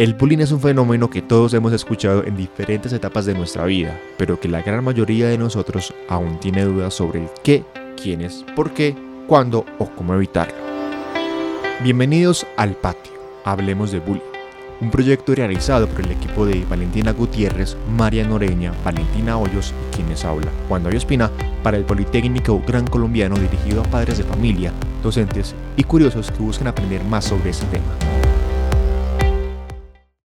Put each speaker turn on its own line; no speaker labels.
El bullying es un fenómeno que todos hemos escuchado en diferentes etapas de nuestra vida, pero que la gran mayoría de nosotros aún tiene dudas sobre el qué, quiénes, por qué, cuándo o cómo evitarlo. Bienvenidos al patio, hablemos de bullying, un proyecto realizado por el equipo de Valentina Gutiérrez, María Noreña, Valentina Hoyos y quienes habla, Juan David Espina, para el Politécnico Gran Colombiano dirigido a padres de familia, docentes y curiosos que buscan aprender más sobre este tema.